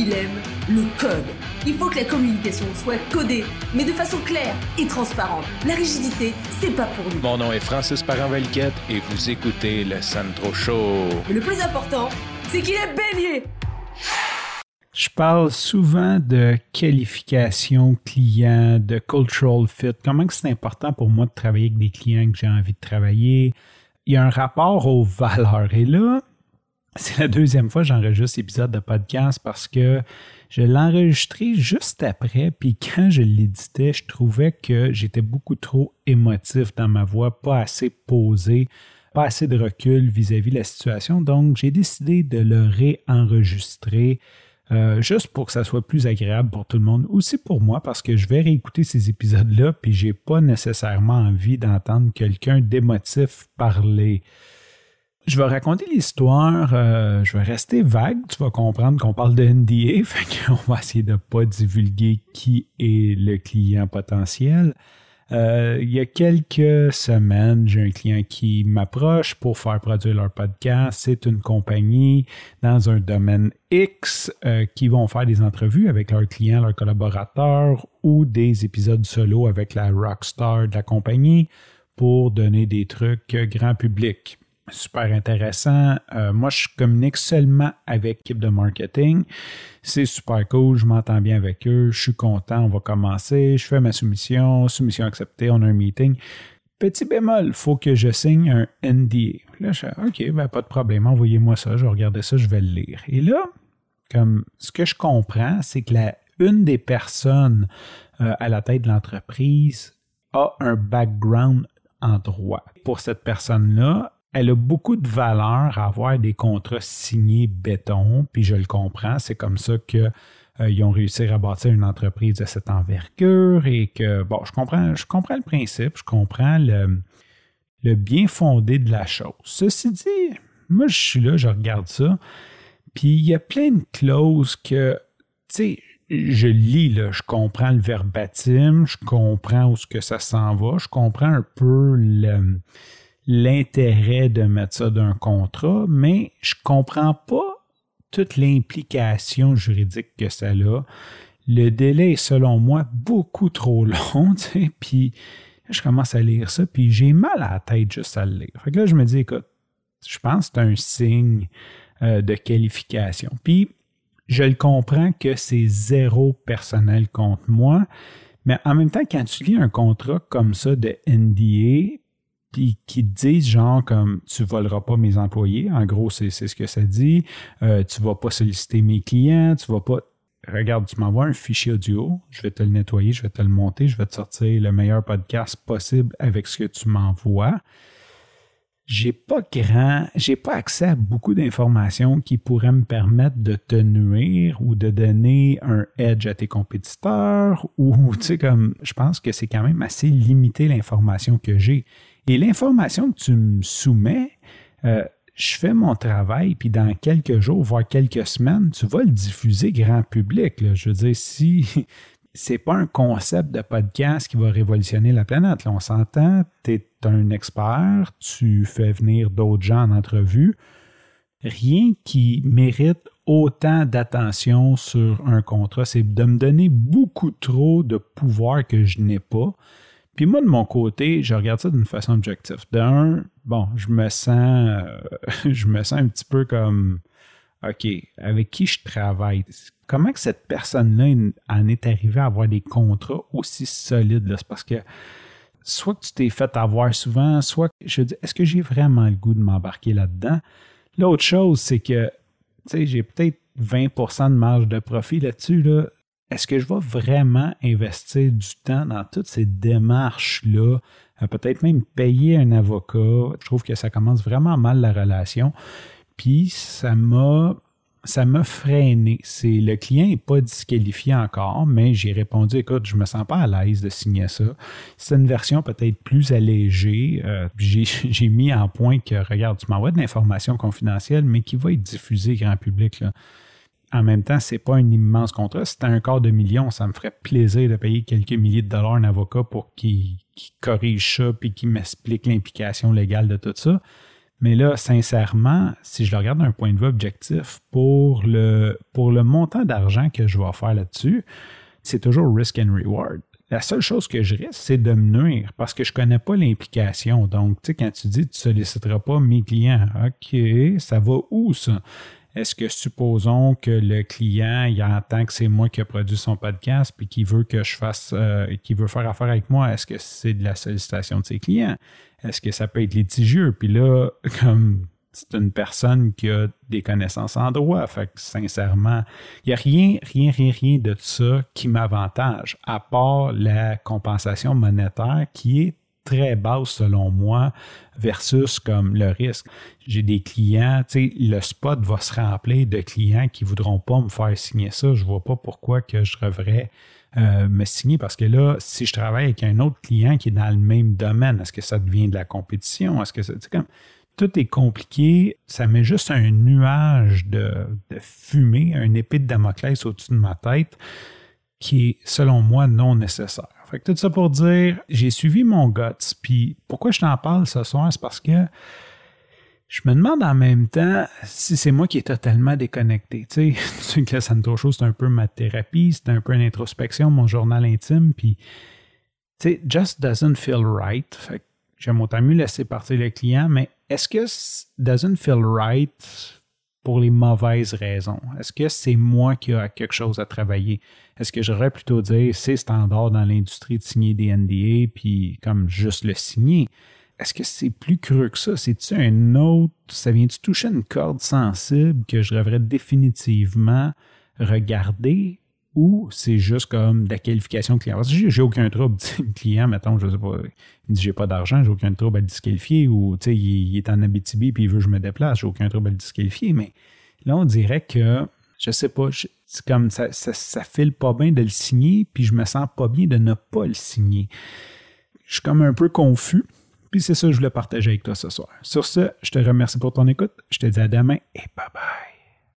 il aime le code. Il faut que la communication soit codée, mais de façon claire et transparente. La rigidité, c'est pas pour nous. Mon nom est Francis Parent-Valquette et vous écoutez le Sandro Show. Mais le plus important, c'est qu'il est bélier. Je parle souvent de qualification client, de cultural fit, comment c'est important pour moi de travailler avec des clients que j'ai envie de travailler? Il y a un rapport aux valeurs. Et là, c'est la deuxième fois que j'enregistre cet épisode de podcast parce que je l'ai enregistré juste après, puis quand je l'éditais, je trouvais que j'étais beaucoup trop émotif dans ma voix, pas assez posé, pas assez de recul vis-à-vis de la situation. Donc, j'ai décidé de le réenregistrer. Euh, juste pour que ça soit plus agréable pour tout le monde, aussi pour moi, parce que je vais réécouter ces épisodes-là, puis j'ai pas nécessairement envie d'entendre quelqu'un d'émotif parler. Je vais raconter l'histoire, euh, je vais rester vague, tu vas comprendre qu'on parle de NDA, fait qu'on va essayer de ne pas divulguer qui est le client potentiel. Euh, il y a quelques semaines, j'ai un client qui m'approche pour faire produire leur podcast. C'est une compagnie dans un domaine X euh, qui vont faire des entrevues avec leurs clients, leurs collaborateurs ou des épisodes solo avec la rockstar de la compagnie pour donner des trucs grand public super intéressant. Euh, moi, je communique seulement avec l'équipe de marketing. C'est super cool, je m'entends bien avec eux, je suis content, on va commencer, je fais ma soumission, soumission acceptée, on a un meeting. Petit bémol, il faut que je signe un NDA. Là, je OK, ben, pas de problème, envoyez-moi ça, je vais regarder ça, je vais le lire. Et là, comme ce que je comprends, c'est que la, une des personnes euh, à la tête de l'entreprise a un background en droit. Pour cette personne-là, elle a beaucoup de valeur à avoir des contrats signés béton, puis je le comprends, c'est comme ça qu'ils euh, ont réussi à bâtir une entreprise de cette envergure et que, bon, je comprends, je comprends le principe, je comprends le, bien fondé de la chose. Ceci dit, moi, je suis là, je regarde ça, puis il y a plein de clauses que, tu sais, je lis, là, je comprends le verbatim, je comprends où que ça s'en va, je comprends un peu le l'intérêt de mettre ça d'un contrat, mais je comprends pas toute l'implication juridique que ça a. Le délai est, selon moi, beaucoup trop long, puis je commence à lire ça, puis j'ai mal à la tête juste à le lire. Fait que là, je me dis, écoute, je pense que c'est un signe euh, de qualification. Puis, je le comprends que c'est zéro personnel contre moi, mais en même temps, quand tu lis un contrat comme ça de NDA, puis qui te disent genre comme tu voleras pas mes employés, en gros c'est ce que ça dit, euh, tu vas pas solliciter mes clients, tu vas pas regarde, tu m'envoies un fichier audio, je vais te le nettoyer, je vais te le monter, je vais te sortir le meilleur podcast possible avec ce que tu m'envoies. J'ai pas grand, j'ai pas accès à beaucoup d'informations qui pourraient me permettre de te nuire ou de donner un edge à tes compétiteurs ou, tu sais, comme, je pense que c'est quand même assez limité l'information que j'ai. Et l'information que tu me soumets, euh, je fais mon travail, puis dans quelques jours, voire quelques semaines, tu vas le diffuser grand public. Je veux dire, si c'est pas un concept de podcast qui va révolutionner la planète, on s'entend, tu es un expert, tu fais venir d'autres gens en entrevue. Rien qui mérite autant d'attention sur un contrat, c'est de me donner beaucoup trop de pouvoir que je n'ai pas. Puis moi, de mon côté, je regarde ça d'une façon objective. D'un, bon, je me sens euh, je me sens un petit peu comme OK, avec qui je travaille? Comment que cette personne-là en est arrivée à avoir des contrats aussi solides? C'est parce que soit que tu t'es fait avoir souvent, soit je dis, est-ce que j'ai vraiment le goût de m'embarquer là-dedans? L'autre chose, c'est que j'ai peut-être 20% de marge de profit là-dessus. Là est-ce que je vais vraiment investir du temps dans toutes ces démarches-là? Euh, peut-être même payer un avocat. Je trouve que ça commence vraiment mal la relation. Puis ça m'a ça m'a freiné. C'est le client n'est pas disqualifié encore, mais j'ai répondu écoute, je me sens pas à l'aise de signer ça. C'est une version peut-être plus allégée. Euh, j'ai mis en point que regarde, tu m'envoies de l'information confidentielle, mais qui va être diffusée grand public. Là en même temps, c'est pas un immense contrat. Si un quart de million, ça me ferait plaisir de payer quelques milliers de dollars à un avocat pour qu'il corrige ça puis qu'il m'explique l'implication légale de tout ça. Mais là, sincèrement, si je le regarde d'un point de vue objectif, pour le, pour le montant d'argent que je vais faire là-dessus, c'est toujours risk and reward. La seule chose que je risque, c'est de me nuire parce que je ne connais pas l'implication. Donc, tu sais, quand tu dis tu ne solliciteras pas mes clients, OK, ça va où ça? Est-ce que supposons que le client il entend que c'est moi qui ai produit son podcast puis qu'il veut que je fasse euh, qu'il veut faire affaire avec moi, est-ce que c'est de la sollicitation de ses clients? Est-ce que ça peut être litigieux? Puis là, comme c'est une personne qui a des connaissances en droit. Fait que sincèrement, il n'y a rien, rien, rien, rien de ça qui m'avantage, à part la compensation monétaire qui est très basse selon moi versus comme le risque. J'ai des clients, tu le spot va se remplir de clients qui voudront pas me faire signer ça. Je vois pas pourquoi que je devrais euh, me signer parce que là, si je travaille avec un autre client qui est dans le même domaine, est-ce que ça devient de la compétition? Est-ce que c'est comme tout est compliqué, ça met juste un nuage de, de fumée, un épée de Damoclès au-dessus de ma tête qui est, selon moi, non nécessaire. Fait que tout ça pour dire, j'ai suivi mon guts. Puis pourquoi je t'en parle ce soir, c'est parce que je me demande en même temps si c'est moi qui est totalement déconnecté. Tu sais, que Santo Show, c'est un peu ma thérapie, c'est un peu une introspection, mon journal intime. Puis, tu sais, just doesn't feel right. Fait que j'aime autant mieux laisser partir le client, mais est-ce que doesn't feel right pour les mauvaises raisons? Est-ce que c'est moi qui a quelque chose à travailler? Est-ce que j'aurais plutôt dire c'est standard dans l'industrie de signer des NDA puis comme juste le signer? Est-ce que c'est plus creux que ça? C'est-tu un autre, ça vient-tu toucher une corde sensible que je devrais définitivement regarder? Ou c'est juste comme de la qualification client? Parce que j'ai aucun trouble. Le client, mettons, je sais pas, il dit j'ai pas d'argent, j'ai aucun trouble à le disqualifier ou il, il est en Abitibi puis il veut que je me déplace, j'ai aucun trouble à le disqualifier. Mais là, on dirait que je sais pas, comme ça, ça, ça, file pas bien de le signer, puis je me sens pas bien de ne pas le signer. Je suis comme un peu confus, puis c'est ça que je voulais partager avec toi ce soir. Sur ce, je te remercie pour ton écoute, je te dis à demain et bye bye.